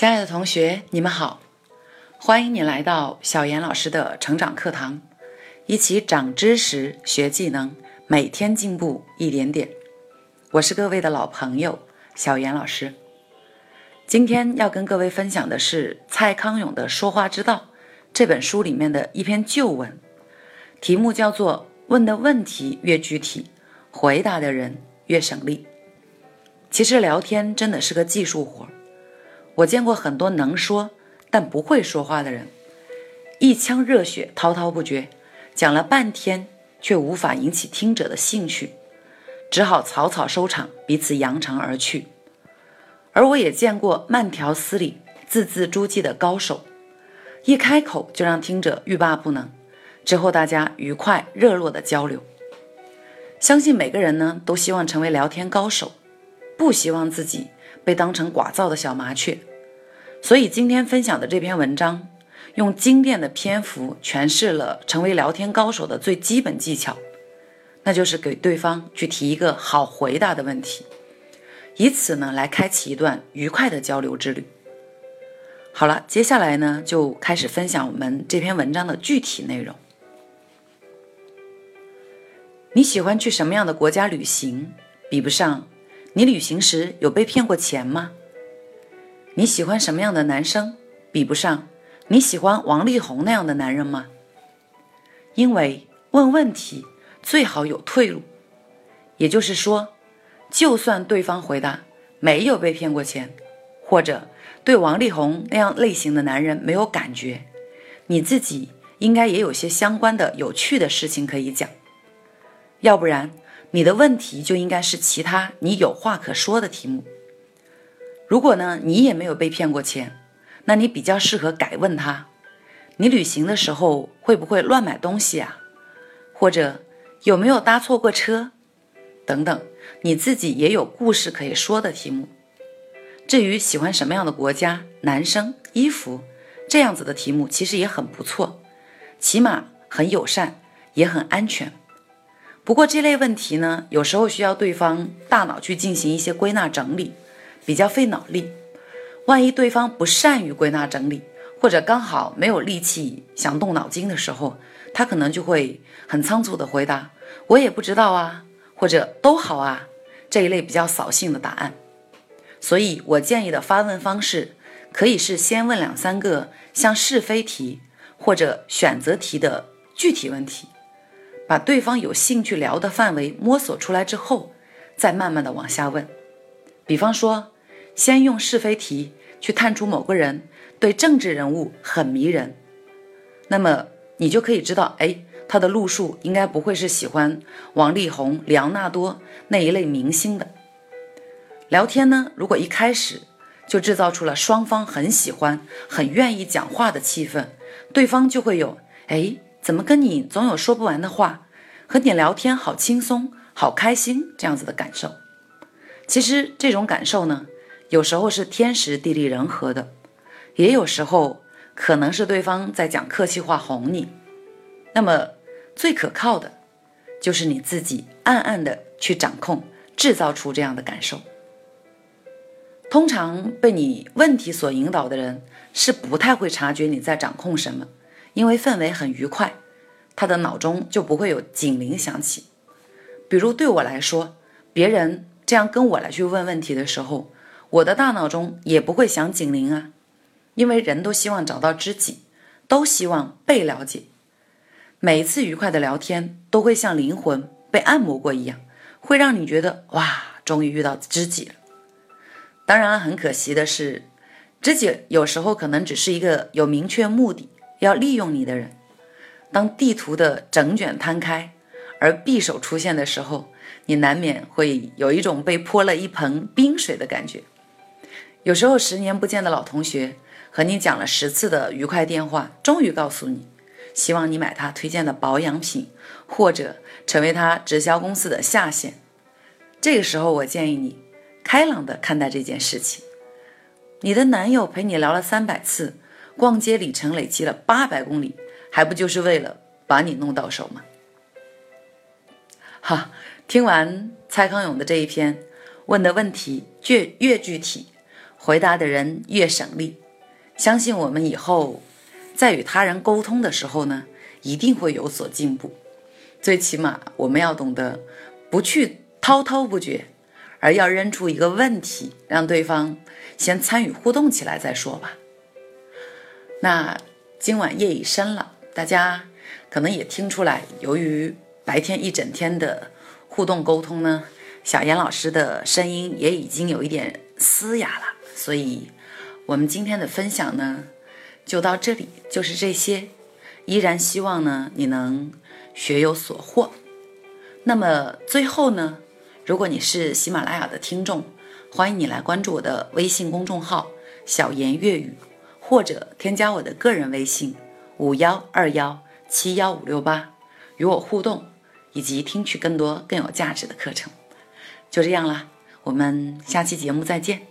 亲爱的同学，你们好，欢迎你来到小严老师的成长课堂，一起长知识、学技能，每天进步一点点。我是各位的老朋友小严老师。今天要跟各位分享的是蔡康永的《说话之道》这本书里面的一篇旧文，题目叫做“问的问题越具体，回答的人越省力”。其实聊天真的是个技术活儿。我见过很多能说但不会说话的人，一腔热血滔滔不绝，讲了半天却无法引起听者的兴趣，只好草草收场，彼此扬长而去。而我也见过慢条斯理、字字珠玑的高手，一开口就让听者欲罢不能，之后大家愉快热络的交流。相信每个人呢都希望成为聊天高手，不希望自己被当成寡噪的小麻雀。所以今天分享的这篇文章，用精炼的篇幅诠释了成为聊天高手的最基本技巧，那就是给对方去提一个好回答的问题，以此呢来开启一段愉快的交流之旅。好了，接下来呢就开始分享我们这篇文章的具体内容。你喜欢去什么样的国家旅行？比不上你旅行时有被骗过钱吗？你喜欢什么样的男生？比不上你喜欢王力宏那样的男人吗？因为问问题最好有退路，也就是说，就算对方回答没有被骗过钱，或者对王力宏那样类型的男人没有感觉，你自己应该也有些相关的有趣的事情可以讲，要不然你的问题就应该是其他你有话可说的题目。如果呢，你也没有被骗过钱，那你比较适合改问他：你旅行的时候会不会乱买东西啊？或者有没有搭错过车？等等，你自己也有故事可以说的题目。至于喜欢什么样的国家、男生、衣服这样子的题目，其实也很不错，起码很友善，也很安全。不过这类问题呢，有时候需要对方大脑去进行一些归纳整理。比较费脑力，万一对方不善于归纳整理，或者刚好没有力气想动脑筋的时候，他可能就会很仓促的回答“我也不知道啊”或者“都好啊”这一类比较扫兴的答案。所以我建议的发问方式可以是先问两三个像是非题或者选择题的具体问题，把对方有兴趣聊的范围摸索出来之后，再慢慢的往下问。比方说，先用是非题去探出某个人对政治人物很迷人，那么你就可以知道，哎，他的路数应该不会是喜欢王力宏、里昂纳多那一类明星的。聊天呢，如果一开始就制造出了双方很喜欢、很愿意讲话的气氛，对方就会有，哎，怎么跟你总有说不完的话，和你聊天好轻松、好开心这样子的感受。其实这种感受呢，有时候是天时地利人和的，也有时候可能是对方在讲客气话哄你。那么最可靠的，就是你自己暗暗的去掌控，制造出这样的感受。通常被你问题所引导的人，是不太会察觉你在掌控什么，因为氛围很愉快，他的脑中就不会有警铃响起。比如对我来说，别人。这样跟我来去问问题的时候，我的大脑中也不会响警铃啊，因为人都希望找到知己，都希望被了解。每一次愉快的聊天都会像灵魂被按摩过一样，会让你觉得哇，终于遇到知己了。当然，很可惜的是，知己有时候可能只是一个有明确目的要利用你的人。当地图的整卷摊开，而匕首出现的时候。你难免会有一种被泼了一盆冰水的感觉。有时候，十年不见的老同学和你讲了十次的愉快电话，终于告诉你，希望你买他推荐的保养品，或者成为他直销公司的下线。这个时候，我建议你开朗地看待这件事情。你的男友陪你聊了三百次，逛街里程累积了八百公里，还不就是为了把你弄到手吗？哈。听完蔡康永的这一篇，问的问题越越具体，回答的人越省力。相信我们以后在与他人沟通的时候呢，一定会有所进步。最起码我们要懂得不去滔滔不绝，而要扔出一个问题，让对方先参与互动起来再说吧。那今晚夜已深了，大家可能也听出来，由于白天一整天的互动沟通呢，小严老师的声音也已经有一点嘶哑了，所以我们今天的分享呢就到这里，就是这些。依然希望呢你能学有所获。那么最后呢，如果你是喜马拉雅的听众，欢迎你来关注我的微信公众号“小言粤语”，或者添加我的个人微信五幺二幺七幺五六八，与我互动，以及听取更多更有价值的课程。就这样了，我们下期节目再见。